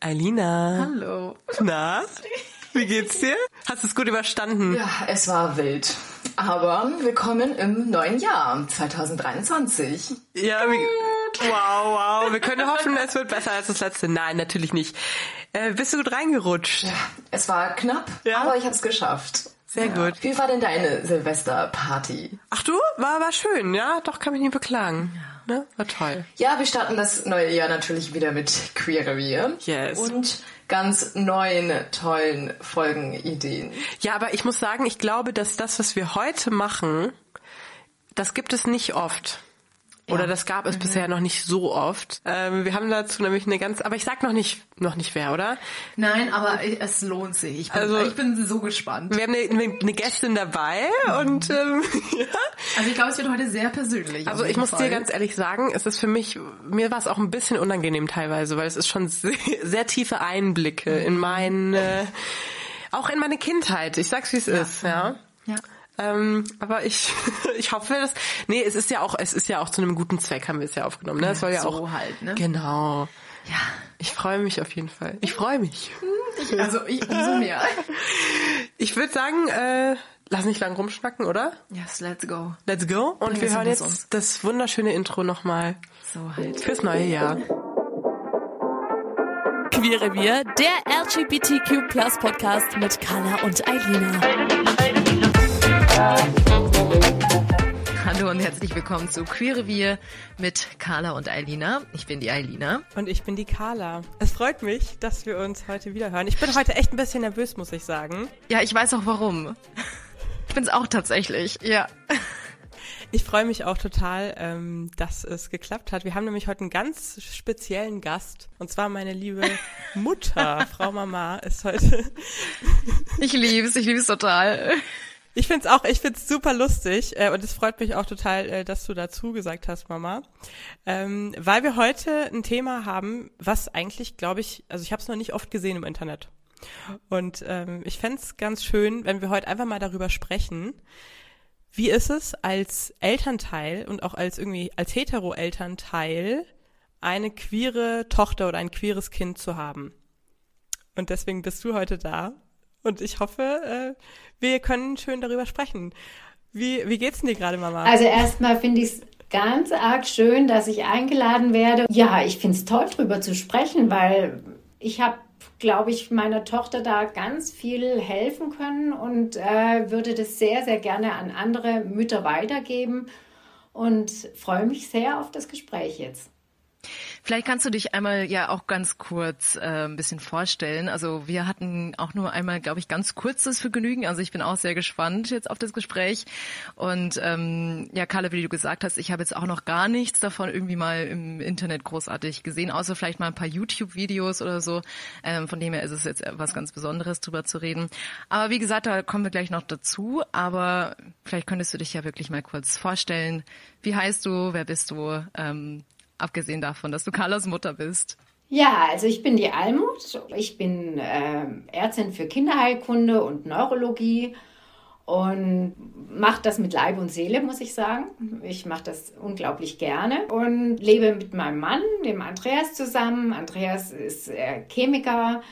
Alina. Hallo. Na? Wie geht's dir? Hast du es gut überstanden? Ja, es war wild. Aber willkommen im neuen Jahr 2023. Ja, wie, wow, wow. Wir können hoffen, es wird besser als das letzte. Nein, natürlich nicht. Äh, bist du gut reingerutscht? Ja, es war knapp, Ja? aber ich habe es geschafft. Sehr Ja. gut. Wie war denn deine Silvesterparty? Ach du? War, war schön, ja? Doch, kann mich nicht beklagen. Ne? War toll. Ja, wir starten das neue Jahr natürlich wieder mit Queer Revier. Yes. Und ganz neuen, tollen Folgenideen. Ja, aber ich muss sagen, ich glaube, dass das, was wir heute machen, das gibt es nicht oft. Oder das gab es bisher noch nicht so oft. Ähm, wir haben dazu nämlich eine ganz, aber ich sag noch nicht, noch nicht wer, oder? Nein, aber es lohnt sich. Ich bin, Also- ich bin so gespannt. Wir haben eine, eine, Gästin dabei und ähm, ja. Also ich glaube, es wird heute sehr persönlich. Also ich muss Fall. dir ganz ehrlich sagen, es ist für mich, mir war es auch ein bisschen unangenehm teilweise, weil es ist schon sehr, sehr tiefe Einblicke in mein, äh, auch in meine Kindheit. Ich sag's wie es ist, ja. Ja. Ähm, aber ich, ich hoffe, dass, nee, es ist ja auch, es ist ja auch zu einem guten Zweck haben wir es ja aufgenommen, ne? Es soll ja so auch, halt, ne? Genau. Ja. Ich freue mich auf jeden Fall. Ich freue mich. Ich, also ich umso mehr. Ich würde sagen, äh, lass nicht lang rumschnacken, oder? Yes, let's go. Let's go. Und Bring wir hören uns jetzt uns. das wunderschöne Intro nochmal So halt. fürs neue Jahr. Queerrevier, der LGBTQ Podcast mit Carla und Eilina. Hallo und herzlich willkommen zu Queer Revier mit Carla und Eilina. Ich bin die Eilina. Und ich bin die Carla. Es freut mich, dass wir uns heute wieder hören. Ich bin heute echt ein bisschen nervös, muss ich sagen. Ja, ich weiß auch warum. Ich bin's auch tatsächlich. Ja. Ich freue mich auch total, ähm, dass es geklappt hat. Wir haben nämlich heute einen ganz speziellen Gast. Und zwar meine liebe Mutter, Frau Mama, ist heute. Ich lieb's, ich lieb's total. Ich find's auch, ich find's super lustig äh, und es freut mich auch total, äh, dass du dazu gesagt hast, Mama, ähm, weil wir heute ein Thema haben, was eigentlich, glaube ich, also ich habe es noch nicht oft gesehen im Internet und ähm, ich fänd's ganz schön, wenn wir heute einfach mal darüber sprechen, wie ist es als Elternteil und auch als irgendwie als hetero-Elternteil eine queere Tochter oder ein queeres Kind zu haben. Und deswegen bist du heute da. Und ich hoffe, äh, wir können schön darüber sprechen. Wie, wie geht's denn dir gerade, Mama? Also erstmal finde ich es ganz arg schön, dass ich eingeladen werde. Ja, ich finde es toll, drüber zu sprechen, weil ich habe, glaube ich, meiner Tochter da ganz viel helfen können und äh, würde das sehr, sehr gerne an andere Mütter weitergeben und freue mich sehr auf das Gespräch jetzt. Vielleicht kannst du dich einmal ja auch ganz kurz äh, ein bisschen vorstellen. Also wir hatten auch nur einmal, glaube ich, ganz kurzes Vergnügen. Also ich bin auch sehr gespannt jetzt auf das Gespräch. Und ähm, ja, Carla, wie du gesagt hast, ich habe jetzt auch noch gar nichts davon irgendwie mal im Internet großartig gesehen, außer vielleicht mal ein paar YouTube-Videos oder so. Ähm, von dem her ist es jetzt was ganz Besonderes, drüber zu reden. Aber wie gesagt, da kommen wir gleich noch dazu. Aber vielleicht könntest du dich ja wirklich mal kurz vorstellen. Wie heißt du? Wer bist du? Ähm, abgesehen davon, dass du Carlas Mutter bist. Ja, also ich bin die Almut. Ich bin äh, Ärztin für Kinderheilkunde und Neurologie und mache das mit Leib und Seele, muss ich sagen. Ich mache das unglaublich gerne und lebe mit meinem Mann, dem Andreas, zusammen. Andreas ist äh, Chemiker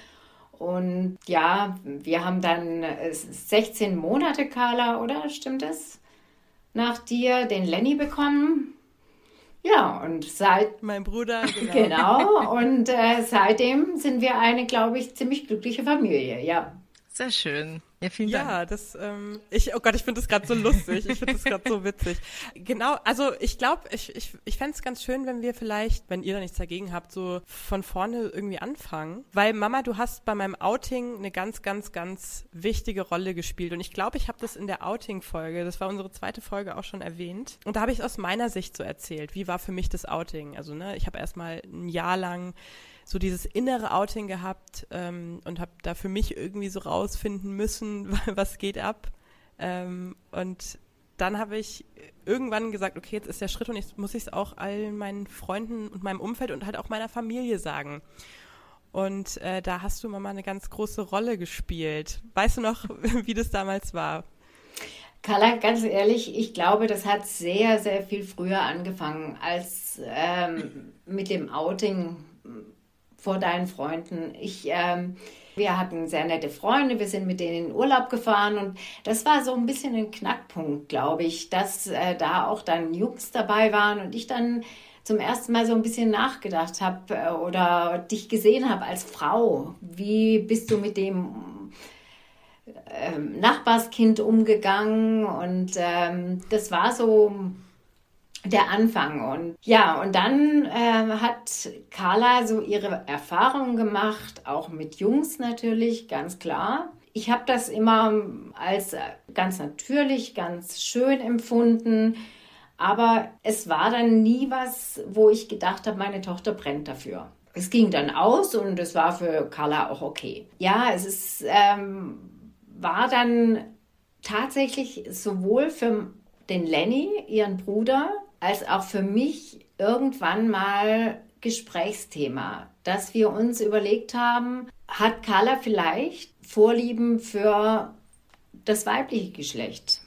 und ja, wir haben dann äh, 16 Monate, Carla, oder? Stimmt das? Nach dir den Lenny bekommen. Ja, und seit mein Bruder, genau. Genau, und äh, seitdem sind wir eine, glaube ich, ziemlich glückliche Familie, ja. Sehr schön. Ja, vielen Dank. Ja, das, ähm, ich, oh Gott, ich finde das gerade so lustig. Ich finde das gerade so witzig. Genau, also ich glaube, ich, ich, ich fände es ganz schön, wenn wir vielleicht, wenn ihr da nichts dagegen habt, so von vorne irgendwie anfangen. Weil Mama, du hast bei meinem Outing eine ganz, ganz, ganz wichtige Rolle gespielt. Und ich glaube, ich habe das in der Outing-Folge, das war unsere zweite Folge auch schon erwähnt. Und da habe ich aus meiner Sicht so erzählt, wie war für mich das Outing. Also, ne, ich habe erstmal ein Jahr lang so dieses innere Outing gehabt ähm, und habe da für mich irgendwie so rausfinden müssen, was geht ab. Ähm, und dann habe ich irgendwann gesagt, okay, jetzt ist der Schritt und jetzt muss ich es auch all meinen Freunden und meinem Umfeld und halt auch meiner Familie sagen. Und äh, da hast du Mama eine ganz große Rolle gespielt. Weißt du noch, wie das damals war? Carla, ganz ehrlich, ich glaube, das hat sehr, sehr viel früher angefangen als ähm, mit dem Outing vor deinen Freunden. Ich, ähm, wir hatten sehr nette Freunde, wir sind mit denen in Urlaub gefahren und das war so ein bisschen ein Knackpunkt, glaube ich, dass äh, da auch dann Jungs dabei waren und ich dann zum ersten Mal so ein bisschen nachgedacht habe äh, oder dich gesehen habe als Frau. Wie bist du mit dem ähm, Nachbarskind umgegangen? Und ähm, das war so der Anfang. Und ja, und dann äh, hat Carla so ihre Erfahrungen gemacht, auch mit Jungs natürlich, ganz klar. Ich habe das immer als ganz natürlich, ganz schön empfunden. Aber es war dann nie was, wo ich gedacht habe, meine Tochter brennt dafür. Es ging dann aus und es war für Carla auch okay. Ja, es ist, ähm, war dann tatsächlich sowohl für den Lenny, ihren Bruder, als auch für mich irgendwann mal Gesprächsthema, dass wir uns überlegt haben, hat Carla vielleicht Vorlieben für das weibliche Geschlecht?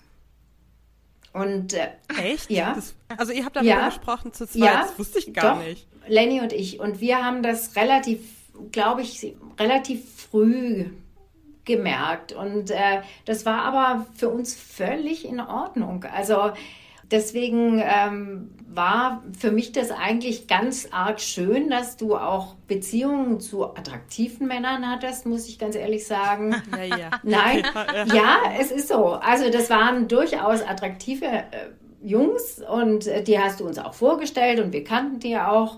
Und äh, echt? Ja. Das, also ihr habt darüber ja. gesprochen zu zweit. Ja, das wusste ich gar doch, nicht. Lenny und ich. Und wir haben das relativ, glaube ich, relativ früh gemerkt. Und äh, das war aber für uns völlig in Ordnung. Also deswegen ähm, war für mich das eigentlich ganz arg schön, dass du auch Beziehungen zu attraktiven Männern hattest, muss ich ganz ehrlich sagen. Ja, ja. Nein, ja, es ist so. Also das waren durchaus attraktive äh, Jungs und äh, die hast du uns auch vorgestellt und wir kannten die auch.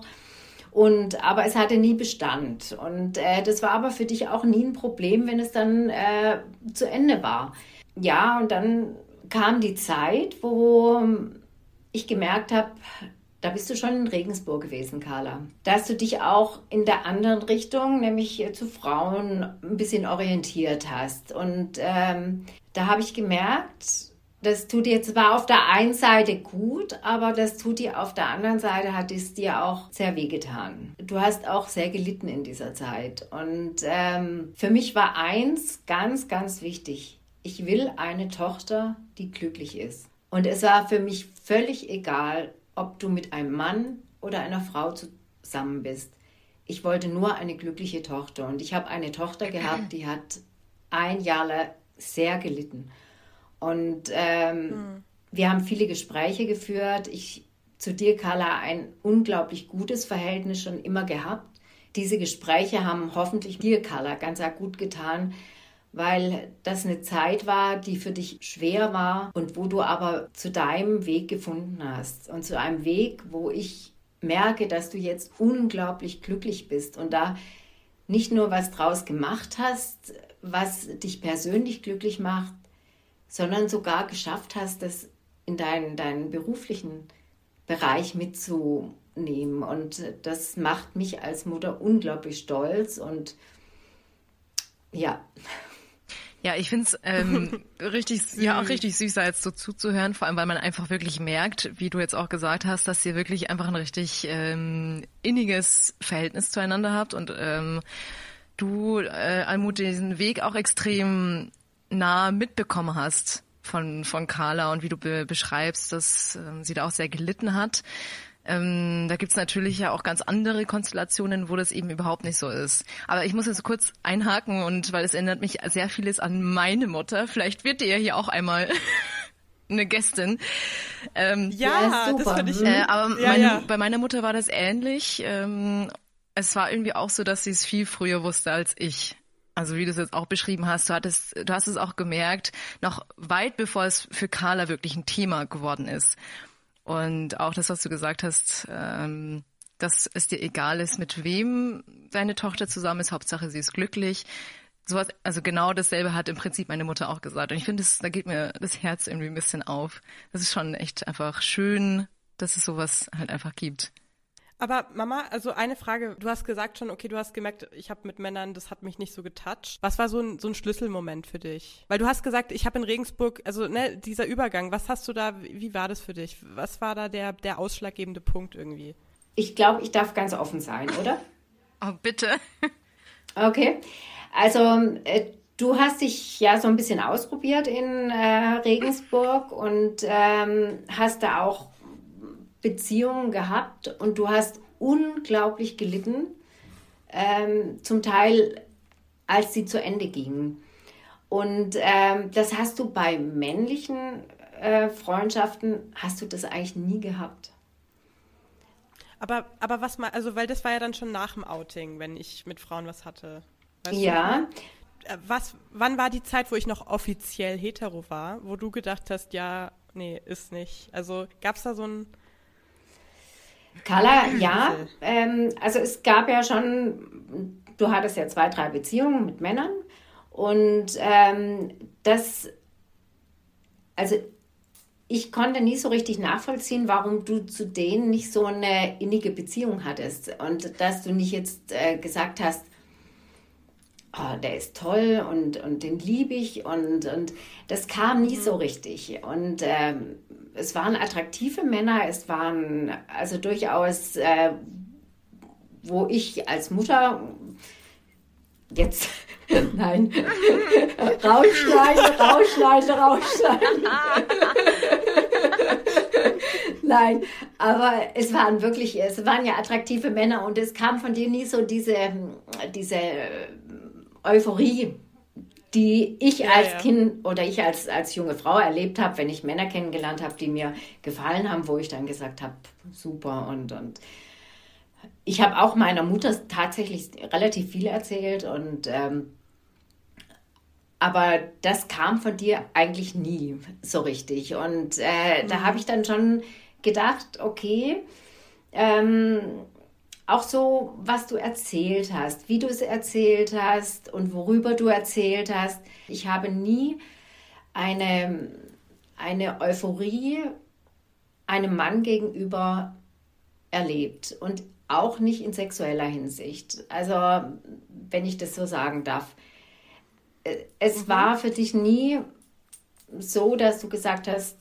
Und aber es hatte nie Bestand. Und äh, das war aber für dich auch nie ein Problem, wenn es dann äh, zu Ende war. Ja, und dann kam die Zeit, wo ich gemerkt habe, da bist du schon in Regensburg gewesen, Carla. Dass du dich auch in der anderen Richtung, nämlich zu Frauen, ein bisschen orientiert hast. Und ähm, da habe ich gemerkt, das tut dir zwar auf der einen Seite gut, aber das tut dir auf der anderen Seite, hat es dir auch sehr wehgetan. Du hast auch sehr gelitten in dieser Zeit. Und ähm, für mich war eins ganz, ganz wichtig ich will eine Tochter, die glücklich ist. Und es war für mich völlig egal, ob du mit einem Mann oder einer Frau zusammen bist. Ich wollte nur eine glückliche Tochter. Und ich habe eine Tochter gehabt, die hat ein Jahr lang sehr gelitten. Und ähm, mhm. wir haben viele Gespräche geführt. Ich zu dir, Carla, ein unglaublich gutes Verhältnis schon immer gehabt. Diese Gespräche haben hoffentlich dir, Carla, ganz gut getan, weil das eine Zeit war, die für dich schwer war und wo du aber zu deinem Weg gefunden hast und zu einem Weg, wo ich merke, dass du jetzt unglaublich glücklich bist und da nicht nur was draus gemacht hast, was dich persönlich glücklich macht, sondern sogar geschafft hast, das in deinen, deinen beruflichen Bereich mitzunehmen. Und das macht mich als Mutter unglaublich stolz und ja, ja, ich find's ähm, richtig, ja auch richtig süß, jetzt so zuzuhören, vor allem weil man einfach wirklich merkt, wie du jetzt auch gesagt hast, dass ihr wirklich einfach ein richtig ähm, inniges Verhältnis zueinander habt und ähm, du, äh, Almut, diesen Weg auch extrem nah mitbekommen hast von, von Carla und wie du be beschreibst, dass ähm, sie da auch sehr gelitten hat. Ähm, da gibt's natürlich ja auch ganz andere Konstellationen, wo das eben überhaupt nicht so ist. Aber ich muss jetzt kurz einhaken und weil es erinnert mich sehr vieles an meine Mutter. Vielleicht wird ihr ja hier auch einmal eine Gästin. Ähm, ja, ja das finde ich. Äh, aber ja, meine, ja. bei meiner Mutter war das ähnlich. Ähm, es war irgendwie auch so, dass sie es viel früher wusste als ich. also wie du es jetzt auch beschrieben hast, du hattest, du hast es auch gemerkt, noch weit bevor es für Carla wirklich ein Thema geworden ist. Und auch das, was du gesagt hast, ähm, dass es dir egal ist, mit wem deine Tochter zusammen ist, Hauptsache sie ist glücklich. Sowas, also genau dasselbe hat im Prinzip meine Mutter auch gesagt. Und ich finde, da geht mir das Herz irgendwie ein bisschen auf. Das ist schon echt einfach schön, dass es sowas halt einfach gibt. Aber Mama, also eine Frage. Du hast gesagt schon, okay, du hast gemerkt, ich habe mit Männern, das hat mich nicht so getoucht. Was war so ein, so ein Schlüsselmoment für dich? Weil du hast gesagt, ich habe in Regensburg, also ne, dieser Übergang, was hast du da, wie war das für dich? Was war da der, der ausschlaggebende Punkt irgendwie? Ich glaube, ich darf ganz offen sein, oder? Oh, bitte. Okay. Also, äh, du hast dich ja so ein bisschen ausprobiert in äh, Regensburg und ähm, hast da auch Beziehungen gehabt und du hast unglaublich gelitten, ähm, zum Teil als sie zu Ende gingen. Und ähm, das hast du bei männlichen äh, Freundschaften, hast du das eigentlich nie gehabt. Aber, aber was mal, also weil das war ja dann schon nach dem Outing, wenn ich mit Frauen was hatte. Weißt ja. Du? Äh, was, wann war die Zeit, wo ich noch offiziell hetero war, wo du gedacht hast, ja, nee, ist nicht. Also gab es da so ein Carla, ja. Ähm, also es gab ja schon, du hattest ja zwei, drei Beziehungen mit Männern und ähm, das, also ich konnte nie so richtig nachvollziehen, warum du zu denen nicht so eine innige Beziehung hattest und dass du nicht jetzt äh, gesagt hast, oh, der ist toll und, und den liebe ich und, und das kam nie mhm. so richtig. Und ähm, es waren attraktive Männer, es waren also durchaus, äh, wo ich als Mutter jetzt, nein, rausschneiden, rausschneiden, rausschneiden. Nein, aber es waren wirklich, es waren ja attraktive Männer und es kam von dir nie so diese, diese Euphorie, die ich ja, als ja. Kind oder ich als, als junge Frau erlebt habe, wenn ich Männer kennengelernt habe, die mir gefallen haben, wo ich dann gesagt habe, super und, und ich habe auch meiner Mutter tatsächlich relativ viel erzählt und ähm, aber das kam von dir eigentlich nie so richtig. Und äh, mhm. da habe ich dann schon gedacht, okay, ähm, auch so, was du erzählt hast, wie du es erzählt hast und worüber du erzählt hast. Ich habe nie eine, eine Euphorie einem Mann gegenüber erlebt und auch nicht in sexueller Hinsicht. Also, wenn ich das so sagen darf. Es mhm. war für dich nie so, dass du gesagt hast,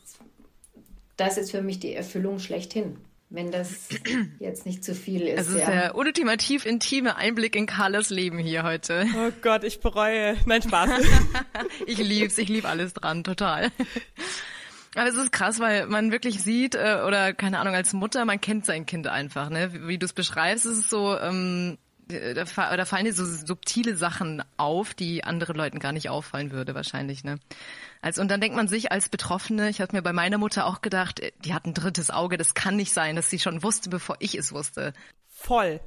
das ist für mich die Erfüllung schlechthin wenn das jetzt nicht zu viel ist. Es ist ja. der ultimativ intime Einblick in Carlas Leben hier heute. Oh Gott, ich bereue. Nein, Spaß. ich lieb's, ich lieb alles dran, total. Aber es ist krass, weil man wirklich sieht, äh, oder keine Ahnung, als Mutter, man kennt sein Kind einfach, ne? Wie, wie du es beschreibst, ist es so, ähm, da, da fallen dir so subtile Sachen auf, die anderen Leuten gar nicht auffallen würde, wahrscheinlich, ne? Also, und dann denkt man sich als Betroffene, ich habe mir bei meiner Mutter auch gedacht, äh, die hat ein drittes Auge, das kann nicht sein, dass sie schon wusste, bevor ich es wusste. Voll.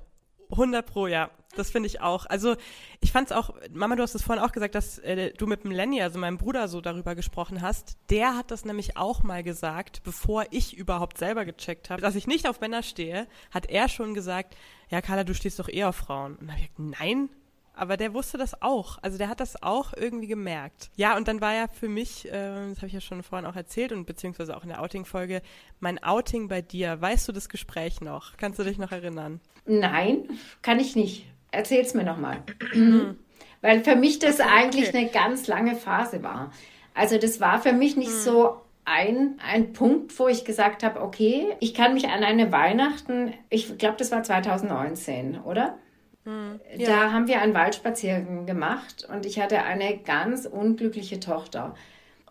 100 pro, ja. Das finde ich auch. Also ich fand es auch, Mama, du hast es vorhin auch gesagt, dass äh, du mit dem Lenny, also meinem Bruder, so darüber gesprochen hast. Der hat das nämlich auch mal gesagt, bevor ich überhaupt selber gecheckt habe, dass ich nicht auf Männer stehe, hat er schon gesagt, ja Carla, du stehst doch eher auf Frauen. Und dann habe ich gesagt, nein, aber der wusste das auch. Also der hat das auch irgendwie gemerkt. Ja, und dann war ja für mich, äh, das habe ich ja schon vorhin auch erzählt und beziehungsweise auch in der Outing-Folge, mein Outing bei dir. Weißt du das Gespräch noch? Kannst du dich noch erinnern? Nein, kann ich nicht. Erzähl's mir nochmal. Weil für mich das okay, eigentlich okay. eine ganz lange Phase war. Also das war für mich nicht hm. so ein, ein Punkt, wo ich gesagt habe, okay, ich kann mich an eine Weihnachten, ich glaube, das war 2019, oder? Hm, ja. Da haben wir einen Waldspaziergang gemacht und ich hatte eine ganz unglückliche Tochter.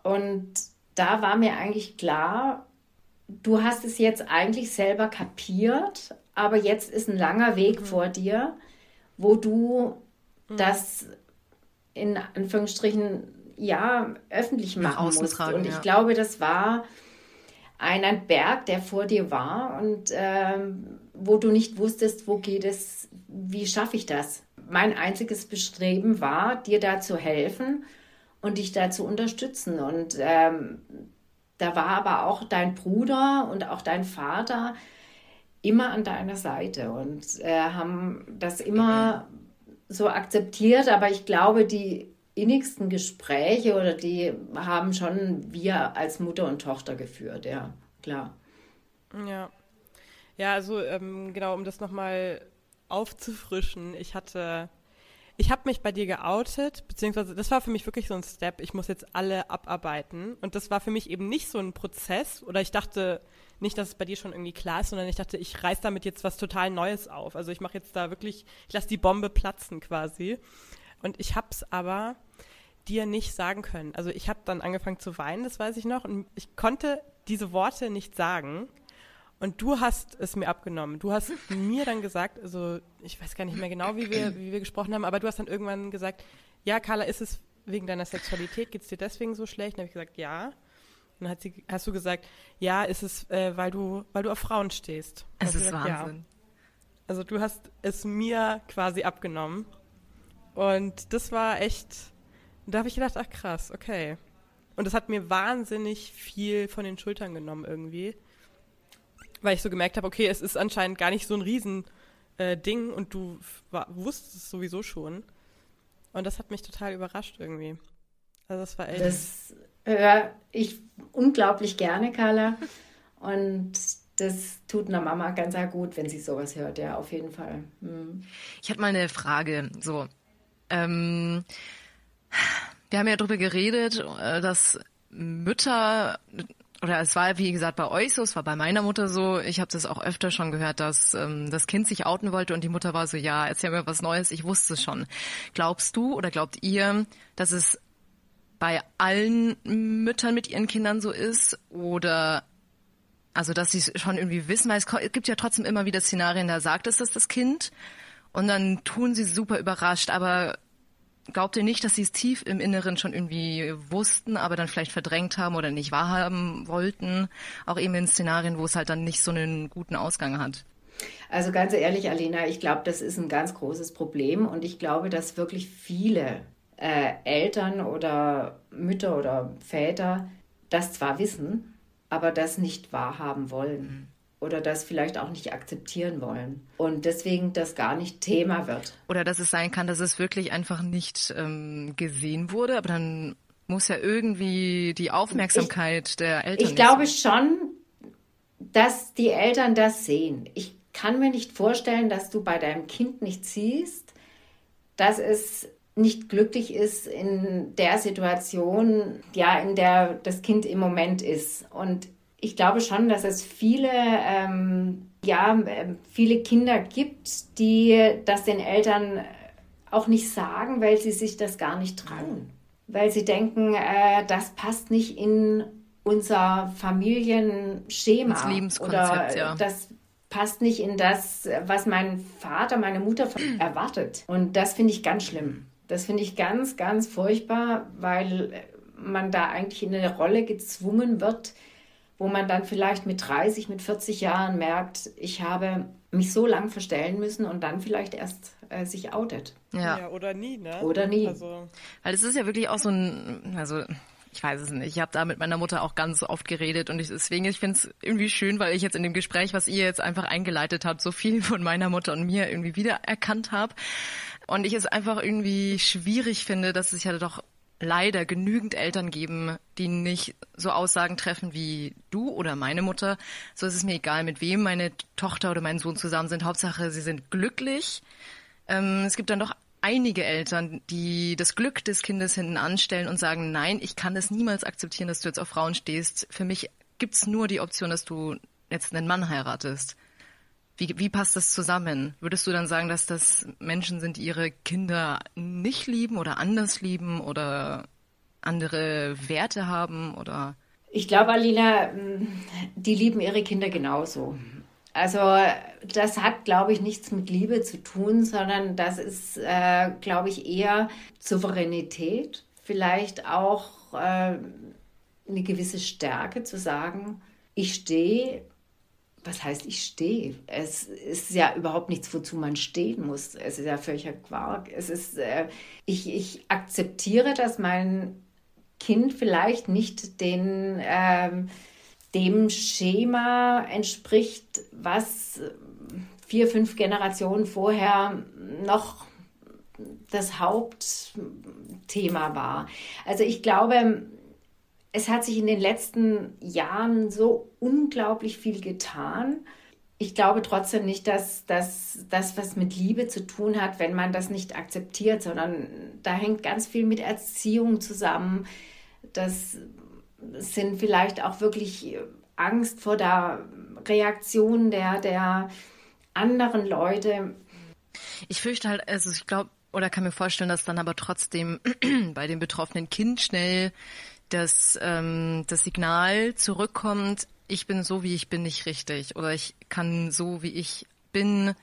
Und da war mir eigentlich klar, du hast es jetzt eigentlich selber kapiert, aber jetzt ist ein langer Weg mhm. vor dir, wo du mhm. das in Anführungsstrichen ja öffentlich machen musst. Tragen, und ich ja. glaube, das war ein, ein Berg, der vor dir war und ähm, wo du nicht wusstest, wo geht es, wie schaffe ich das? mein einziges Bestreben war, dir da zu helfen und dich da zu unterstützen. Und ähm, da war aber auch dein Bruder und auch dein Vater immer an deiner Seite und äh, haben das immer so akzeptiert. Aber ich glaube, die innigsten Gespräche oder die haben schon wir als Mutter und Tochter geführt, ja, klar. Ja. Ja, also ähm, genau, um das nochmal aufzufrischen, ich hatte, ich habe mich bei dir geoutet, beziehungsweise das war für mich wirklich so ein Step, ich muss jetzt alle abarbeiten und das war für mich eben nicht so ein Prozess oder ich dachte nicht, dass es bei dir schon irgendwie klar ist, sondern ich dachte, ich reiß damit jetzt was total Neues auf. Also ich mache jetzt da wirklich, ich lasse die Bombe platzen quasi. Und ich habe es aber dir nicht sagen können. Also ich habe dann angefangen zu weinen, das weiß ich noch, und ich konnte diese Worte nicht sagen. Und du hast es mir abgenommen. Du hast mir dann gesagt, also ich weiß gar nicht mehr genau, wie wir, wie wir gesprochen haben, aber du hast dann irgendwann gesagt, ja, Carla, ist es wegen deiner Sexualität, geht es dir deswegen so schlecht? dann habe ich gesagt, ja. Und dann hat sie, hast du gesagt, ja, ist es, äh, weil du, weil du auf Frauen stehst. Es ist gesagt, Wahnsinn. Ja. Also du hast es mir quasi abgenommen. Und das war echt, da habe ich gedacht, ach krass, okay. Und das hat mir wahnsinnig viel von den Schultern genommen irgendwie. Weil ich so gemerkt habe, okay, es ist anscheinend gar nicht so ein Riesending äh, und du wusstest es sowieso schon. Und das hat mich total überrascht irgendwie. Also das war echt. Das höre ich unglaublich gerne, Carla. Und das tut einer Mama ganz gut, wenn sie sowas hört, ja, auf jeden Fall. Hm. Ich hatte mal eine Frage. So, ähm, wir haben ja darüber geredet, äh, dass Mütter oder es war wie gesagt bei euch so, es war bei meiner Mutter so. Ich habe das auch öfter schon gehört, dass ähm, das Kind sich outen wollte und die Mutter war so, ja, erzähl mir was Neues. Ich wusste es schon. Glaubst du oder glaubt ihr, dass es bei allen Müttern mit ihren Kindern so ist oder also dass sie es schon irgendwie wissen, weil es gibt ja trotzdem immer wieder Szenarien, da sagt es das das Kind und dann tun sie super überrascht, aber glaubt ihr nicht, dass sie es tief im Inneren schon irgendwie wussten, aber dann vielleicht verdrängt haben oder nicht wahrhaben wollten? Auch eben in Szenarien, wo es halt dann nicht so einen guten Ausgang hat. Also ganz ehrlich, Alina, ich glaube, das ist ein ganz großes Problem und ich glaube, dass wirklich viele äh, Eltern oder Mütter oder Väter das zwar wissen, aber das nicht wahrhaben wollen. Mhm oder das vielleicht auch nicht akzeptieren wollen und deswegen das gar nicht Thema wird. Oder dass es sein kann, dass es wirklich einfach nicht ähm, gesehen wurde, aber dann muss ja irgendwie die Aufmerksamkeit ich, der Eltern. Ich glaube schon, dass die Eltern das sehen. Ich kann mir nicht vorstellen, dass du bei deinem Kind nicht siehst, dass es nicht glücklich ist in der Situation, ja, in der das Kind im Moment ist. Und ich glaube schon, dass es viele, ähm, ja, ähm, viele Kinder gibt, die das den Eltern auch nicht sagen, weil sie sich das gar nicht trauen. Weil sie denken, äh, das passt nicht in unser Familienschema. Das Lebenskonzept, oder ja. Das passt nicht in das, was mein Vater, meine Mutter erwartet. Und das finde ich ganz schlimm. Das finde ich ganz, ganz furchtbar, weil man da eigentlich in eine Rolle gezwungen wird, wo man dann vielleicht mit 30, mit 40 Jahren merkt, ich habe mich so lang verstellen müssen und dann vielleicht erst äh, sich outet. Ja. ja. oder nie, ne? Oder nie. Also. Weil es ist ja wirklich auch so ein, also ich weiß es nicht. Ich habe da mit meiner Mutter auch ganz oft geredet und ich, deswegen, ich finde es irgendwie schön, weil ich jetzt in dem Gespräch, was ihr jetzt einfach eingeleitet habt, so viel von meiner Mutter und mir irgendwie wiedererkannt habe. Und ich es einfach irgendwie schwierig finde, dass es ja doch leider genügend Eltern geben, die nicht so Aussagen treffen wie du oder meine Mutter. So ist es mir egal, mit wem meine Tochter oder mein Sohn zusammen sind. Hauptsache, sie sind glücklich. Ähm, es gibt dann doch einige Eltern, die das Glück des Kindes hinten anstellen und sagen, nein, ich kann es niemals akzeptieren, dass du jetzt auf Frauen stehst. Für mich gibt's nur die Option, dass du jetzt einen Mann heiratest. Wie, wie passt das zusammen? Würdest du dann sagen, dass das Menschen sind, die ihre Kinder nicht lieben oder anders lieben oder andere Werte haben oder? Ich glaube, Alina, die lieben ihre Kinder genauso. Also das hat, glaube ich, nichts mit Liebe zu tun, sondern das ist, äh, glaube ich, eher Souveränität, vielleicht auch äh, eine gewisse Stärke zu sagen, ich stehe was heißt ich stehe? Es ist ja überhaupt nichts, wozu man stehen muss. Es ist ja völliger Quark. Es ist, äh, ich, ich akzeptiere, dass mein Kind vielleicht nicht den, ähm, dem Schema entspricht, was vier, fünf Generationen vorher noch das Hauptthema war. Also ich glaube, es hat sich in den letzten Jahren so unglaublich viel getan. Ich glaube trotzdem nicht, dass das was mit Liebe zu tun hat, wenn man das nicht akzeptiert, sondern da hängt ganz viel mit Erziehung zusammen. Das sind vielleicht auch wirklich Angst vor der Reaktion der, der anderen Leute. Ich fürchte halt, also ich glaube, oder kann mir vorstellen, dass dann aber trotzdem bei dem betroffenen Kind schnell das, ähm, das Signal zurückkommt, ich bin so, wie ich bin, nicht richtig oder ich kann so, wie ich bin,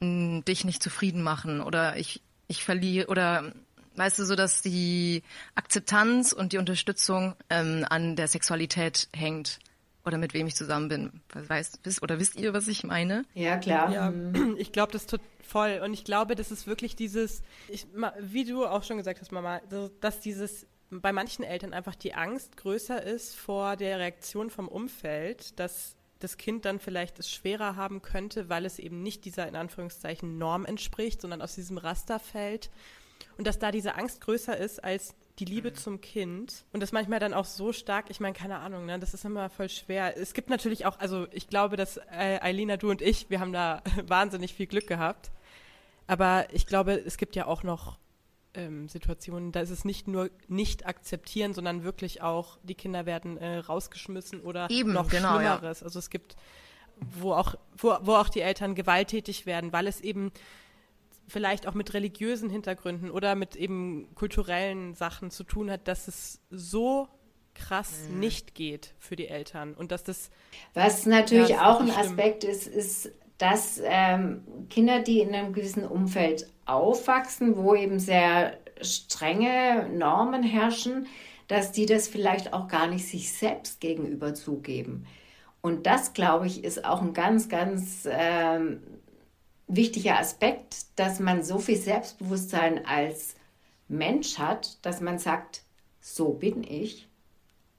dich nicht zufrieden machen oder ich, ich verliere oder weißt du, so dass die Akzeptanz und die Unterstützung ähm, an der Sexualität hängt oder mit wem ich zusammen bin. Weißt, wisst, oder wisst ihr, was ich meine? Ja, klar. Ja, ich glaube, das tut voll. Und ich glaube, das ist wirklich dieses, ich, wie du auch schon gesagt hast, Mama, dass dieses bei manchen Eltern einfach die Angst größer ist vor der Reaktion vom Umfeld, dass das Kind dann vielleicht es schwerer haben könnte, weil es eben nicht dieser in Anführungszeichen Norm entspricht, sondern aus diesem Raster fällt. Und dass da diese Angst größer ist als die Liebe mhm. zum Kind. Und das manchmal dann auch so stark, ich meine, keine Ahnung, ne, das ist immer voll schwer. Es gibt natürlich auch, also ich glaube, dass äh, Eilina, du und ich, wir haben da wahnsinnig viel Glück gehabt. Aber ich glaube, es gibt ja auch noch ähm, Situationen, da ist es nicht nur nicht akzeptieren, sondern wirklich auch, die Kinder werden äh, rausgeschmissen oder Eben, noch genau, Schlimmeres. Ja. Also es gibt, wo auch, wo, wo auch die Eltern gewalttätig werden, weil es eben vielleicht auch mit religiösen Hintergründen oder mit eben kulturellen Sachen zu tun hat, dass es so krass mhm. nicht geht für die Eltern und dass das was natürlich ja, auch ein Aspekt ist, ist dass ähm, Kinder, die in einem gewissen Umfeld aufwachsen, wo eben sehr strenge Normen herrschen, dass die das vielleicht auch gar nicht sich selbst gegenüber zugeben. Und das, glaube ich, ist auch ein ganz, ganz ähm, wichtiger Aspekt, dass man so viel Selbstbewusstsein als Mensch hat, dass man sagt, so bin ich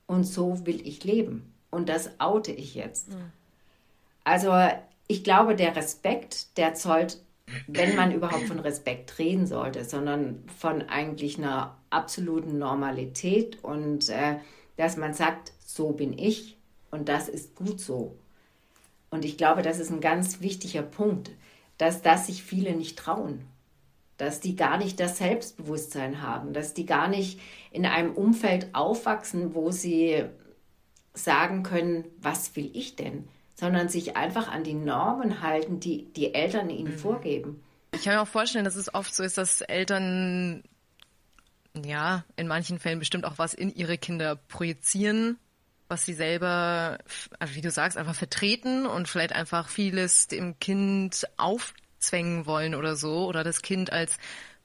und so will ich leben. Und das oute ich jetzt. Mhm. Also ich glaube, der Respekt, der zollt, wenn man überhaupt von Respekt reden sollte, sondern von eigentlich einer absoluten Normalität und äh, dass man sagt, so bin ich und das ist gut so. Und ich glaube, das ist ein ganz wichtiger Punkt, dass das sich viele nicht trauen, dass die gar nicht das Selbstbewusstsein haben, dass die gar nicht in einem Umfeld aufwachsen, wo sie sagen können, was will ich denn? sondern sich einfach an die Normen halten, die die Eltern ihnen mhm. vorgeben. Ich kann mir auch vorstellen, dass es oft so ist, dass Eltern ja in manchen Fällen bestimmt auch was in ihre Kinder projizieren, was sie selber, also wie du sagst, einfach vertreten und vielleicht einfach vieles dem Kind aufzwängen wollen oder so oder das Kind als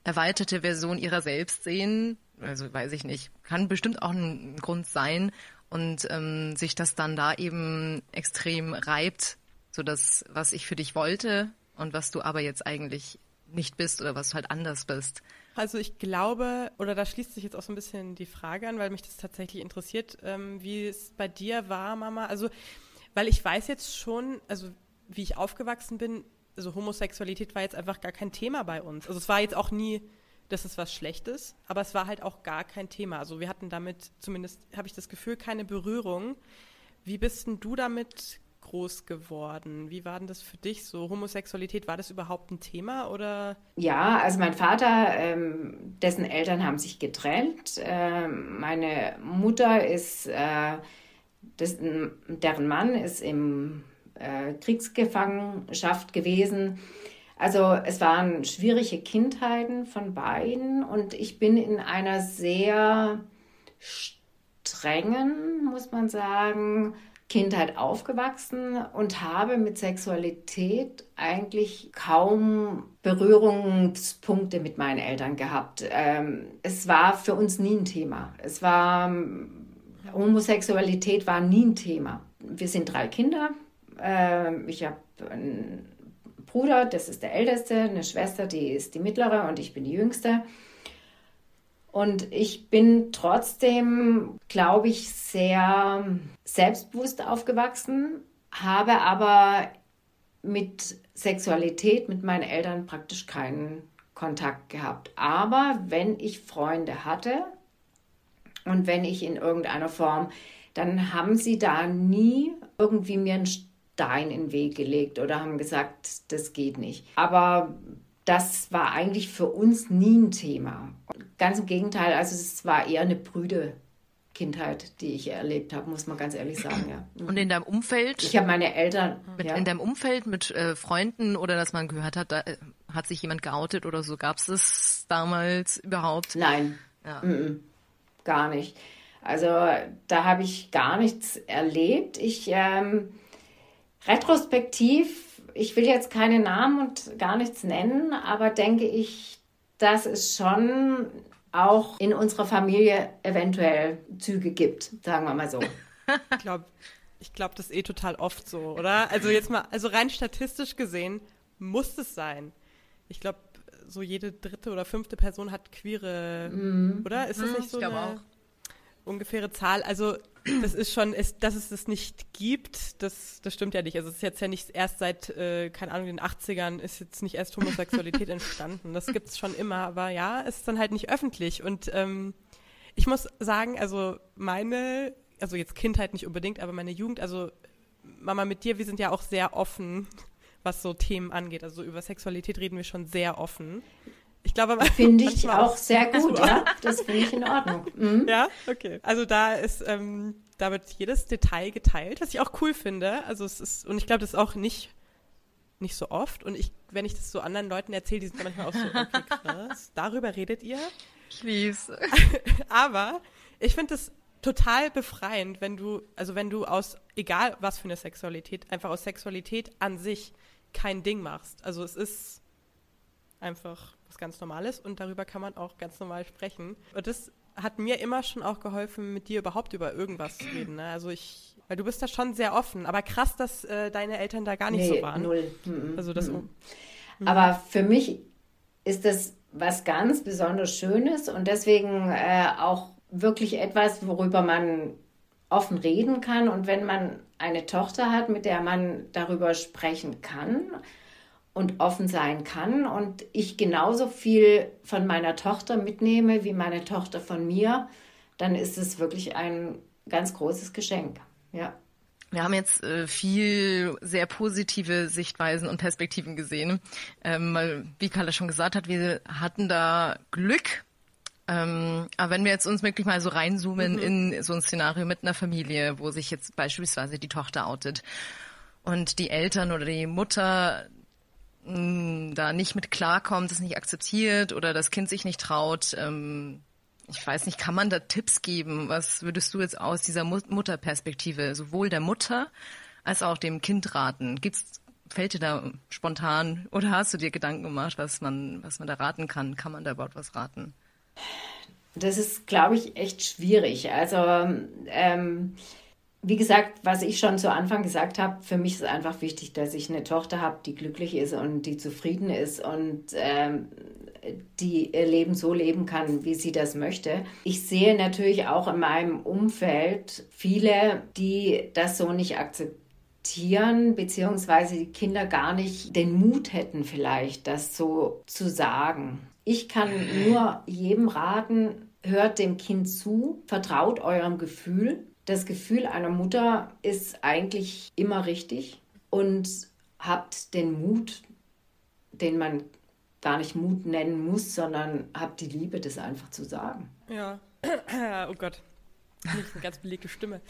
erweiterte Version ihrer selbst sehen. Also weiß ich nicht. Kann bestimmt auch ein Grund sein und ähm, sich das dann da eben extrem reibt, so das, was ich für dich wollte und was du aber jetzt eigentlich nicht bist oder was du halt anders bist. Also ich glaube, oder da schließt sich jetzt auch so ein bisschen die Frage an, weil mich das tatsächlich interessiert, ähm, wie es bei dir war, Mama. Also, weil ich weiß jetzt schon, also wie ich aufgewachsen bin, also Homosexualität war jetzt einfach gar kein Thema bei uns. Also es war jetzt auch nie das ist was Schlechtes, aber es war halt auch gar kein Thema. Also wir hatten damit, zumindest habe ich das Gefühl, keine Berührung. Wie bist denn du damit groß geworden? Wie war denn das für dich so? Homosexualität, war das überhaupt ein Thema oder? Ja, also mein Vater, ähm, dessen Eltern haben sich getrennt. Äh, meine Mutter ist, äh, das, deren Mann ist im äh, Kriegsgefangenschaft gewesen. Also es waren schwierige Kindheiten von beiden und ich bin in einer sehr strengen, muss man sagen, Kindheit aufgewachsen und habe mit Sexualität eigentlich kaum Berührungspunkte mit meinen Eltern gehabt. Ähm, es war für uns nie ein Thema. Es war Homosexualität war nie ein Thema. Wir sind drei Kinder. äh, ich habe einen Bruder, das ist der Älteste, eine Schwester, die ist die mittlere und ich bin die Jüngste. Und ich bin trotzdem, glaube ich, sehr selbstbewusst aufgewachsen, habe aber mit Sexualität mit meinen Eltern praktisch keinen Kontakt gehabt. Aber wenn ich Freunde hatte und wenn ich in irgendeiner Form, dann haben sie da nie irgendwie mir einen Stein in den Weg gelegt oder haben gesagt, das geht nicht. Aber das war eigentlich für uns nie ein Thema. Ganz im Gegenteil, also es war eher eine prüde Kindheit, die ich erlebt habe, muss man ganz ehrlich sagen, ja. Mhm. Und in deinem Umfeld? Ich habe meine Eltern. Mit, ja. In deinem Umfeld mit äh, Freunden oder dass man gehört hat, da äh, hat sich jemand geoutet oder so, gab es das damals überhaupt? Nein, ja. mm -mm, gar nicht. Also da habe ich gar nichts erlebt. Ich ähm, retrospektiv, ich will jetzt keine Namen und gar nichts nennen, aber denke ich, dass es schon auch in unserer Familie eventuell Züge gibt, sagen wir mal so. ich glaube, ich glaube, das ist eh total oft so, oder? Also jetzt mal, also rein statistisch gesehen muss es sein. Ich glaube, so jede dritte oder fünfte Person hat queere, mm. oder? Ist das mhm, nicht so? Ich glaube auch ungefähre Zahl. Also das ist schon, ist, dass es das nicht gibt, das, das stimmt ja nicht. Also es ist jetzt ja nicht erst seit, äh, keine Ahnung, den 80ern ist jetzt nicht erst Homosexualität entstanden. Das gibt es schon immer, aber ja, es ist dann halt nicht öffentlich. Und ähm, ich muss sagen, also meine, also jetzt Kindheit nicht unbedingt, aber meine Jugend, also Mama mit dir, wir sind ja auch sehr offen, was so Themen angeht. Also über Sexualität reden wir schon sehr offen. Ich glaube, finde ich auch sehr gut, ja. Das finde ich in Ordnung. Mhm. Ja, okay. Also da ist, ähm, da wird jedes Detail geteilt, was ich auch cool finde. Also es ist, und ich glaube, das ist auch nicht, nicht so oft. Und ich, wenn ich das so anderen Leuten erzähle, die sind manchmal auch so, okay, krass, darüber redet ihr. Ich lieb's. Aber ich finde es total befreiend, wenn du, also wenn du aus, egal was für eine Sexualität, einfach aus Sexualität an sich kein Ding machst. Also es ist einfach was ganz Normales und darüber kann man auch ganz normal sprechen. Und das hat mir immer schon auch geholfen, mit dir überhaupt über irgendwas zu reden. Ne? Also ich, weil du bist da schon sehr offen, aber krass, dass äh, deine Eltern da gar nicht nee, so waren. Null. Mhm. Also das. Mhm. Aber für mich ist das was ganz besonders Schönes und deswegen äh, auch wirklich etwas, worüber man offen reden kann. Und wenn man eine Tochter hat, mit der man darüber sprechen kann, und offen sein kann und ich genauso viel von meiner Tochter mitnehme wie meine Tochter von mir, dann ist es wirklich ein ganz großes Geschenk. Ja. Wir haben jetzt äh, viel sehr positive Sichtweisen und Perspektiven gesehen. Ähm, weil, wie Carla schon gesagt hat, wir hatten da Glück. Ähm, aber wenn wir jetzt uns wirklich mal so reinzoomen mhm. in so ein Szenario mit einer Familie, wo sich jetzt beispielsweise die Tochter outet und die Eltern oder die Mutter da nicht mit klarkommt, es nicht akzeptiert oder das Kind sich nicht traut. Ähm, ich weiß nicht, kann man da Tipps geben? Was würdest du jetzt aus dieser Mutterperspektive sowohl der Mutter als auch dem Kind raten? Gibt's fällt dir da spontan oder hast du dir Gedanken gemacht, was man was man da raten kann? Kann man da überhaupt was raten? Das ist, glaube ich, echt schwierig. Also ähm, wie gesagt, was ich schon zu Anfang gesagt habe, für mich ist einfach wichtig, dass ich eine Tochter habe, die glücklich ist und die zufrieden ist und ähm, die ihr Leben so leben kann, wie sie das möchte. Ich sehe natürlich auch in meinem Umfeld viele, die das so nicht akzeptieren, beziehungsweise die Kinder gar nicht den Mut hätten, vielleicht das so zu sagen. Ich kann nur jedem raten, hört dem Kind zu, vertraut eurem Gefühl das Gefühl einer Mutter ist eigentlich immer richtig und habt den Mut, den man gar nicht Mut nennen muss, sondern habt die Liebe, das einfach zu sagen. Ja, oh Gott. Nicht eine ganz belegte Stimme.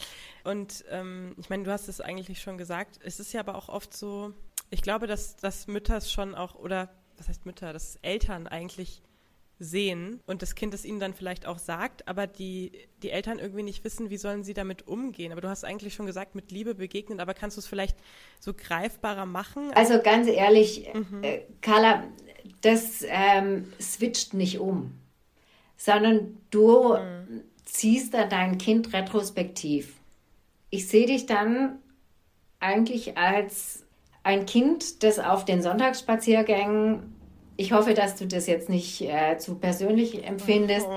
Und ähm, ich meine, du hast es eigentlich schon gesagt. Es ist ja aber auch oft so, ich glaube, dass, dass Mütter schon auch, oder was heißt Mütter, dass Eltern eigentlich sehen und das Kind es ihnen dann vielleicht auch sagt, aber die, die Eltern irgendwie nicht wissen, wie sollen sie damit umgehen. Aber du hast eigentlich schon gesagt, mit Liebe begegnen, aber kannst du es vielleicht so greifbarer machen? Also ganz ehrlich, mhm. äh, Carla, das ähm, switcht nicht um, sondern du mhm. ziehst da dein Kind retrospektiv. Ich sehe dich dann eigentlich als ein Kind, das auf den Sonntagsspaziergängen ich hoffe, dass du das jetzt nicht äh, zu persönlich empfindest,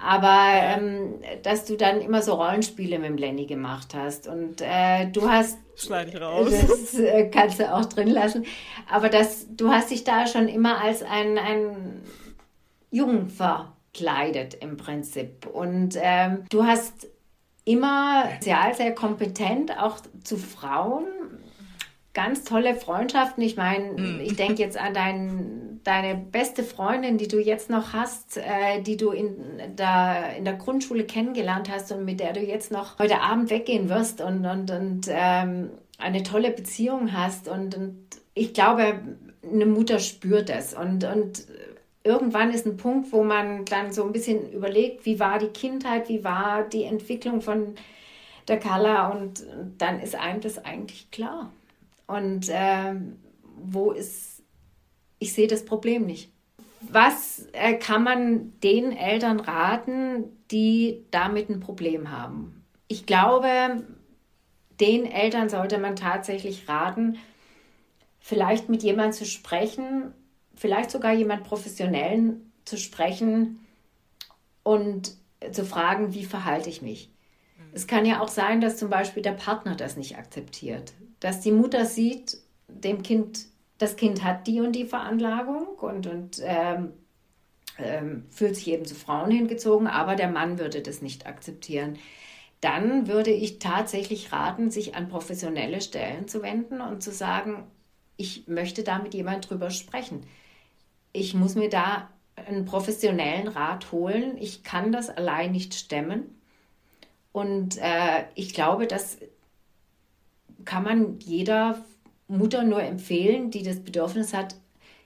aber ähm, dass du dann immer so Rollenspiele mit dem Lenny gemacht hast. Und äh, du hast. Schneide ich raus. Das äh, kannst du auch drin lassen. Aber das, du hast dich da schon immer als ein, ein Jungen verkleidet im Prinzip. Und ähm, du hast immer sehr, sehr kompetent auch zu Frauen ganz tolle Freundschaften. Ich meine, mm. ich denke jetzt an dein, deine beste Freundin, die du jetzt noch hast, äh, die du in der, in der Grundschule kennengelernt hast und mit der du jetzt noch heute Abend weggehen wirst und, und, und ähm, eine tolle Beziehung hast. Und, und ich glaube, eine Mutter spürt es. Und, und irgendwann ist ein Punkt, wo man dann so ein bisschen überlegt, wie war die Kindheit, wie war die Entwicklung von der Carla und dann ist einem das eigentlich klar. Und äh, wo ist, ich sehe das Problem nicht. Was äh, kann man den Eltern raten, die damit ein Problem haben? Ich glaube, den Eltern sollte man tatsächlich raten, vielleicht mit jemandem zu sprechen, vielleicht sogar jemand Professionellen zu sprechen und zu fragen, wie verhalte ich mich. Es kann ja auch sein, dass zum Beispiel der Partner das nicht akzeptiert dass die Mutter sieht, dem Kind, das Kind hat die und die Veranlagung und, und ähm, ähm, fühlt sich eben zu Frauen hingezogen, aber der Mann würde das nicht akzeptieren. Dann würde ich tatsächlich raten, sich an professionelle Stellen zu wenden und zu sagen, ich möchte da mit jemand drüber sprechen. Ich muss mir da einen professionellen Rat holen. Ich kann das allein nicht stemmen. Und äh, ich glaube, dass kann man jeder Mutter nur empfehlen, die das Bedürfnis hat,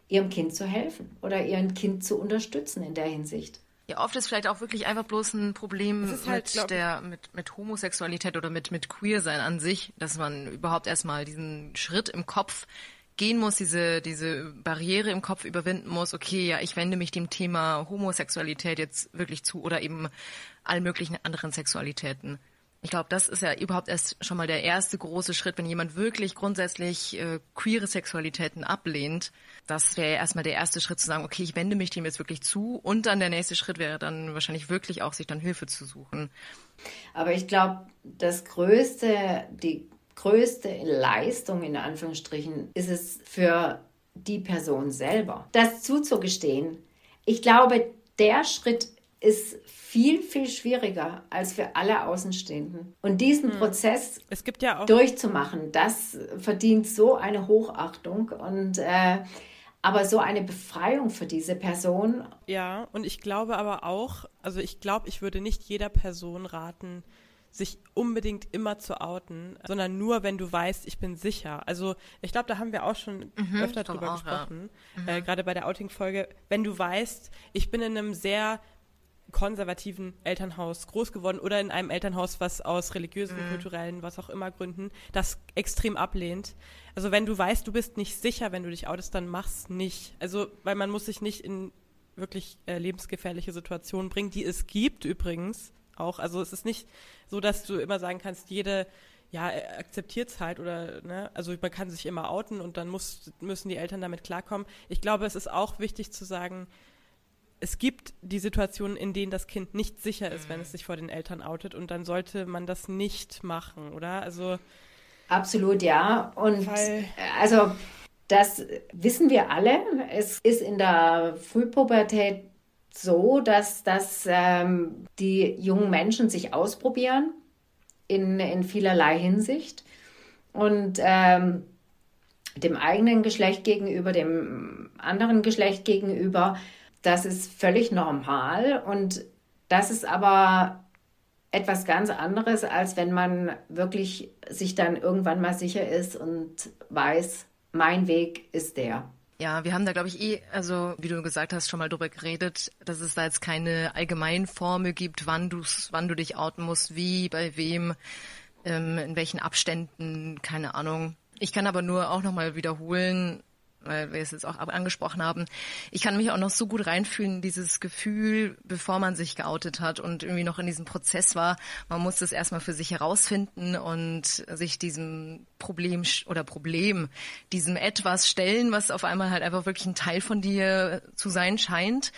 ihrem Kind zu helfen oder ihrem Kind zu unterstützen in der Hinsicht. Ja, oft ist vielleicht auch wirklich einfach bloß ein Problem halt, mit der mit mit Homosexualität oder mit mit Queersein an sich, dass man überhaupt erstmal diesen Schritt im Kopf gehen muss, diese diese Barriere im Kopf überwinden muss. Okay, ja, ich wende mich dem Thema Homosexualität jetzt wirklich zu oder eben allen möglichen anderen Sexualitäten. Ich glaube, das ist ja überhaupt erst schon mal der erste große Schritt, wenn jemand wirklich grundsätzlich äh, queere Sexualitäten ablehnt. Das wäre ja erstmal der erste Schritt zu sagen, okay, ich wende mich dem jetzt wirklich zu. Und dann der nächste Schritt wäre dann wahrscheinlich wirklich auch, sich dann Hilfe zu suchen. Aber ich glaube, das größte, die größte Leistung in Anführungsstrichen ist es für die Person selber, das zuzugestehen. Ich glaube, der Schritt ist viel, viel schwieriger als für alle Außenstehenden. Und diesen hm. Prozess ja durchzumachen, das verdient so eine Hochachtung und äh, aber so eine Befreiung für diese Person. Ja, und ich glaube aber auch, also ich glaube, ich würde nicht jeder Person raten, sich unbedingt immer zu outen, sondern nur, wenn du weißt, ich bin sicher. Also ich glaube, da haben wir auch schon mhm, öfter drüber auch, gesprochen, ja. mhm. äh, gerade bei der Outing-Folge. Wenn du weißt, ich bin in einem sehr konservativen Elternhaus groß geworden oder in einem Elternhaus, was aus religiösen, mhm. kulturellen, was auch immer Gründen das extrem ablehnt. Also wenn du weißt, du bist nicht sicher, wenn du dich outest, dann mach's nicht. Also weil man muss sich nicht in wirklich äh, lebensgefährliche Situationen bringen, die es gibt übrigens auch. Also es ist nicht so, dass du immer sagen kannst, jede ja, akzeptiert es halt oder, ne, also man kann sich immer outen und dann muss, müssen die Eltern damit klarkommen. Ich glaube, es ist auch wichtig zu sagen, es gibt die Situationen, in denen das Kind nicht sicher ist, wenn es sich vor den Eltern outet und dann sollte man das nicht machen, oder? Also absolut ja und weil, also das wissen wir alle. Es ist in der Frühpubertät so, dass, dass ähm, die jungen Menschen sich ausprobieren in, in vielerlei Hinsicht und ähm, dem eigenen Geschlecht gegenüber, dem anderen Geschlecht gegenüber das ist völlig normal und das ist aber etwas ganz anderes, als wenn man wirklich sich dann irgendwann mal sicher ist und weiß, mein Weg ist der. Ja, wir haben da, glaube ich, eh, also wie du gesagt hast, schon mal drüber geredet, dass es da jetzt keine Allgemeinformel gibt, wann du wann du dich outen musst, wie, bei wem, ähm, in welchen Abständen, keine Ahnung. Ich kann aber nur auch nochmal wiederholen, weil wir es jetzt auch angesprochen haben. Ich kann mich auch noch so gut reinfühlen, dieses Gefühl, bevor man sich geoutet hat und irgendwie noch in diesem Prozess war. Man muss das erstmal für sich herausfinden und sich diesem Problem oder Problem, diesem etwas stellen, was auf einmal halt einfach wirklich ein Teil von dir zu sein scheint.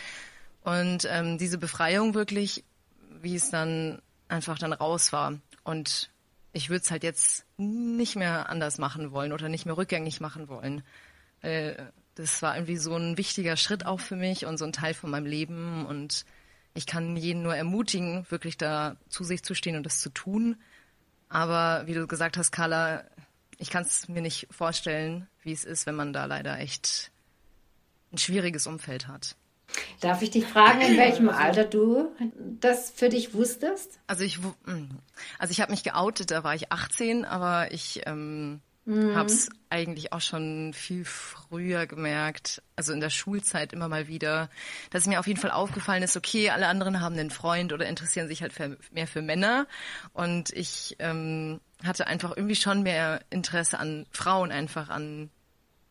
Und ähm, diese Befreiung wirklich, wie es dann einfach dann raus war. Und ich würde es halt jetzt nicht mehr anders machen wollen oder nicht mehr rückgängig machen wollen. Äh, das war irgendwie so ein wichtiger Schritt auch für mich und so ein Teil von meinem Leben. Und ich kann jeden nur ermutigen, wirklich da zu sich zu stehen und das zu tun. Aber wie du gesagt hast, Carla, ich kann es mir nicht vorstellen, wie es ist, wenn man da leider echt ein schwieriges Umfeld hat. Darf ich dich fragen, in welchem Alter du das für dich wusstest? Also ich, hm, also ich habe mich geoutet, da war ich 18, aber ich ähm, mhm. habe eigentlich auch schon viel früher gemerkt, also in der Schulzeit immer mal wieder, dass mir auf jeden Fall aufgefallen ist, okay, alle anderen haben einen Freund oder interessieren sich halt für, mehr für Männer und ich ähm, hatte einfach irgendwie schon mehr Interesse an Frauen, einfach an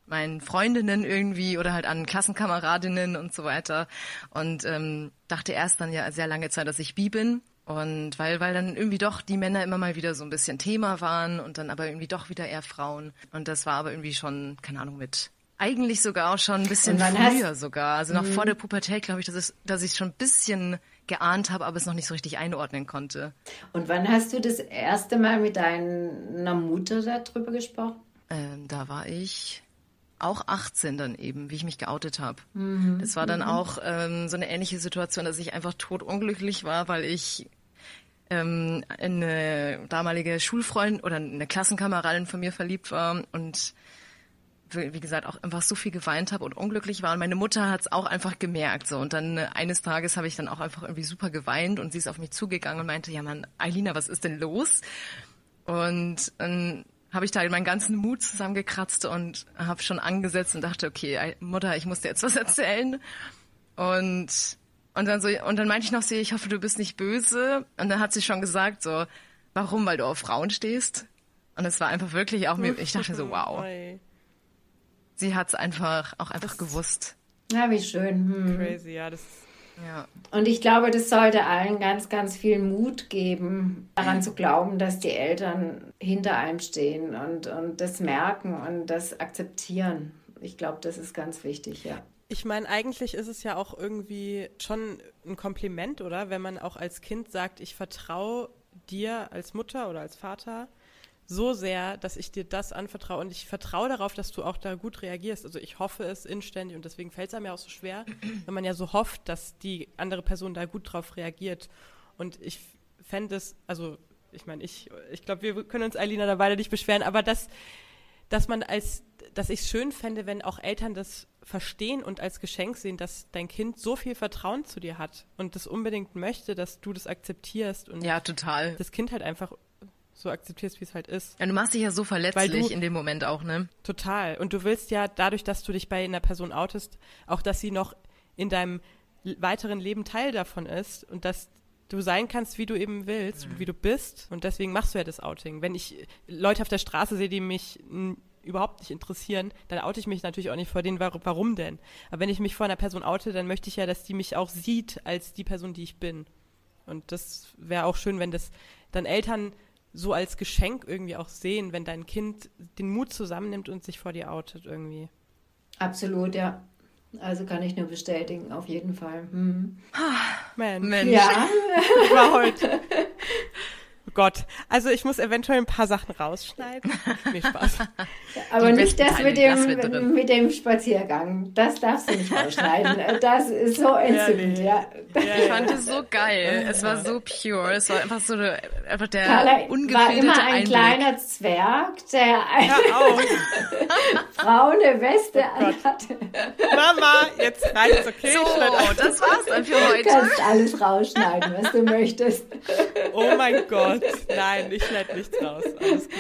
meinen Freundinnen irgendwie oder halt an Klassenkameradinnen und so weiter. Und ähm, dachte erst dann ja sehr lange Zeit, dass ich bi bin. Und weil, weil dann irgendwie doch die Männer immer mal wieder so ein bisschen Thema waren und dann aber irgendwie doch wieder eher Frauen. Und das war aber irgendwie schon, keine Ahnung, mit eigentlich sogar auch schon ein bisschen früher hast... sogar. Also noch mhm. vor der Pubertät glaube ich, dass, es, dass ich schon ein bisschen geahnt habe, aber es noch nicht so richtig einordnen konnte. Und wann hast du das erste Mal mit deiner Mutter darüber gesprochen? Ähm, da war ich auch 18 dann eben, wie ich mich geoutet habe. Mhm. Das war dann mhm. auch ähm, so eine ähnliche Situation, dass ich einfach totunglücklich war, weil ich ähm, in eine damalige Schulfreundin oder eine Klassenkameradin von mir verliebt war und wie gesagt auch einfach so viel geweint habe und unglücklich war. Und meine Mutter hat es auch einfach gemerkt so. Und dann äh, eines Tages habe ich dann auch einfach irgendwie super geweint und sie ist auf mich zugegangen und meinte ja Mann Eilina was ist denn los? Und ähm, habe ich da meinen ganzen Mut zusammengekratzt und habe schon angesetzt und dachte, okay, Mutter, ich muss dir jetzt was erzählen. Und und dann so und dann meinte ich noch sie, ich hoffe, du bist nicht böse. Und dann hat sie schon gesagt so, warum? Weil du auf Frauen stehst. Und es war einfach wirklich auch mir, ich dachte so, wow. Sie hat es einfach auch einfach das, gewusst. Ja, wie schön. Hm. Crazy, ja, das ja. Und ich glaube, das sollte allen ganz, ganz viel Mut geben, daran zu glauben, dass die Eltern hinter einem stehen und, und das merken und das akzeptieren. Ich glaube, das ist ganz wichtig, ja. Ich meine, eigentlich ist es ja auch irgendwie schon ein Kompliment, oder? Wenn man auch als Kind sagt, ich vertraue dir als Mutter oder als Vater so sehr, dass ich dir das anvertraue und ich vertraue darauf, dass du auch da gut reagierst. Also ich hoffe es inständig und deswegen fällt es einem ja auch so schwer, wenn man ja so hofft, dass die andere Person da gut drauf reagiert. Und ich fände es, also ich meine, ich, ich glaube, wir können uns Alina da beide nicht beschweren, aber dass, dass man als, dass ich es schön fände, wenn auch Eltern das verstehen und als Geschenk sehen, dass dein Kind so viel Vertrauen zu dir hat und das unbedingt möchte, dass du das akzeptierst und ja, total. das Kind halt einfach so akzeptierst, wie es halt ist. Ja, du machst dich ja so verletzlich du, in dem Moment auch, ne? Total. Und du willst ja dadurch, dass du dich bei einer Person outest, auch, dass sie noch in deinem weiteren Leben Teil davon ist und dass du sein kannst, wie du eben willst, mhm. wie du bist. Und deswegen machst du ja das Outing. Wenn ich Leute auf der Straße sehe, die mich überhaupt nicht interessieren, dann oute ich mich natürlich auch nicht vor denen, warum denn? Aber wenn ich mich vor einer Person oute, dann möchte ich ja, dass die mich auch sieht als die Person, die ich bin. Und das wäre auch schön, wenn das dann Eltern so als Geschenk irgendwie auch sehen, wenn dein Kind den Mut zusammennimmt und sich vor dir outet irgendwie. Absolut, ja. Also kann ich nur bestätigen, auf jeden Fall. Hm. Mensch. Ja. War heute. Gott. Also ich muss eventuell ein paar Sachen rausschneiden. Mir Spaß. Aber Die nicht das mit dem, mit dem Spaziergang. Das darfst du nicht rausschneiden. Das ist so entzückend, ja. ja. Ich fand es so geil. Es war so pure. Es war einfach so eine, einfach der Carla war immer ein Einblick. kleiner Zwerg, der eine braune Weste oh anhatte. Mama, jetzt reicht's, okay? So, das war's dann für heute. Du kannst alles rausschneiden, was du möchtest. Oh mein Gott. Nein, ich schneide nichts raus. Alles gut.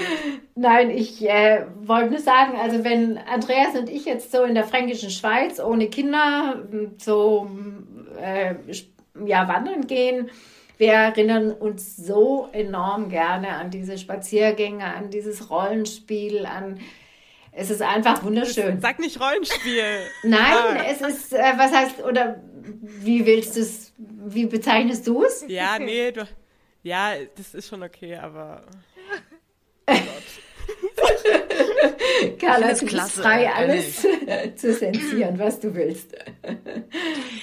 Nein, ich äh, wollte nur sagen, also wenn Andreas und ich jetzt so in der fränkischen Schweiz ohne Kinder so äh, ja, wandern gehen, wir erinnern uns so enorm gerne an diese Spaziergänge, an dieses Rollenspiel, an Es ist einfach wunderschön. Sag nicht Rollenspiel. Nein, ah. es ist, äh, was heißt, oder wie willst du es, wie bezeichnest du es? Ja, nee, du, ja, das ist schon okay, aber. Oh Carla, du bist frei, alles zu zensieren, was du willst.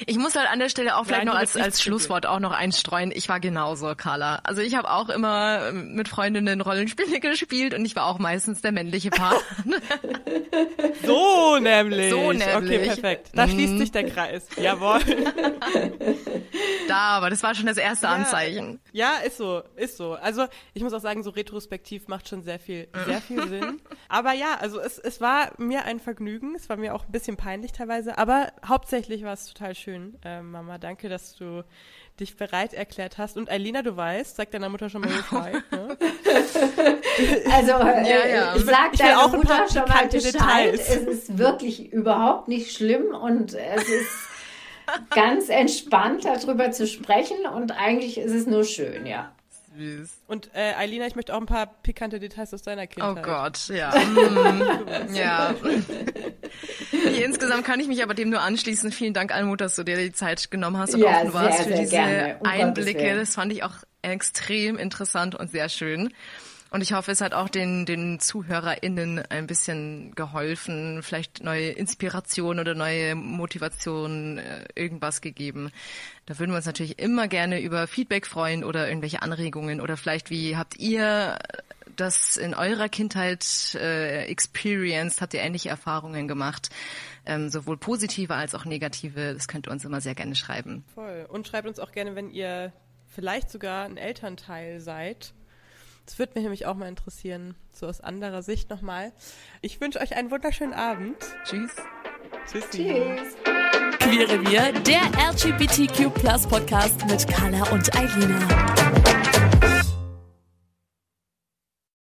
Ich muss halt an der Stelle auch vielleicht Nein, noch als, als Schlusswort auch noch einstreuen. Ich war genauso, Carla. Also ich habe auch immer mit Freundinnen Rollenspiele gespielt und ich war auch meistens der männliche Part. so nämlich. So nämlich. Okay, perfekt. Da schließt sich der Kreis. Jawohl. Da, aber das war schon das erste Anzeichen. Ja, ist so, ist so. Also ich muss auch sagen, so retrospektiv macht schon sehr viel, sehr viel Sinn. Aber ja, also es, es war mir ein Vergnügen. Es war mir auch ein bisschen peinlich teilweise, aber hauptsächlich war es total schön. Äh, Mama, danke, dass du dich bereit erklärt hast. Und Alina, du weißt, sag deiner Mutter schon mal Bescheid. Ne? Also äh, ja, ja. ich sag deiner Mutter schon mal Bescheid. Es ist wirklich überhaupt nicht schlimm und es ist ganz entspannt darüber zu sprechen und eigentlich ist es nur schön, ja süß. Und äh, Eilina, ich möchte auch ein paar pikante Details aus deiner Kindheit. Oh Gott, ja. mm, ja. Insgesamt kann ich mich aber dem nur anschließen. Vielen Dank, Almut, dass du dir die Zeit genommen hast und ja, offen warst sehr, für diese um Einblicke. Das fand ich auch extrem interessant und sehr schön. Und ich hoffe, es hat auch den, den ZuhörerInnen ein bisschen geholfen, vielleicht neue Inspiration oder neue Motivation, äh, irgendwas gegeben. Da würden wir uns natürlich immer gerne über Feedback freuen oder irgendwelche Anregungen oder vielleicht wie habt ihr das in eurer Kindheit äh, experienced? Habt ihr ähnliche Erfahrungen gemacht? Ähm, sowohl positive als auch negative. Das könnt ihr uns immer sehr gerne schreiben. Voll. Und schreibt uns auch gerne, wenn ihr vielleicht sogar ein Elternteil seid das würde mich nämlich auch mal interessieren, so aus anderer Sicht nochmal. Ich wünsche euch einen wunderschönen Abend. Tschüss. Tschüssi. Tschüss. Queere Wir, der LGBTQ Podcast mit Carla und Eilina.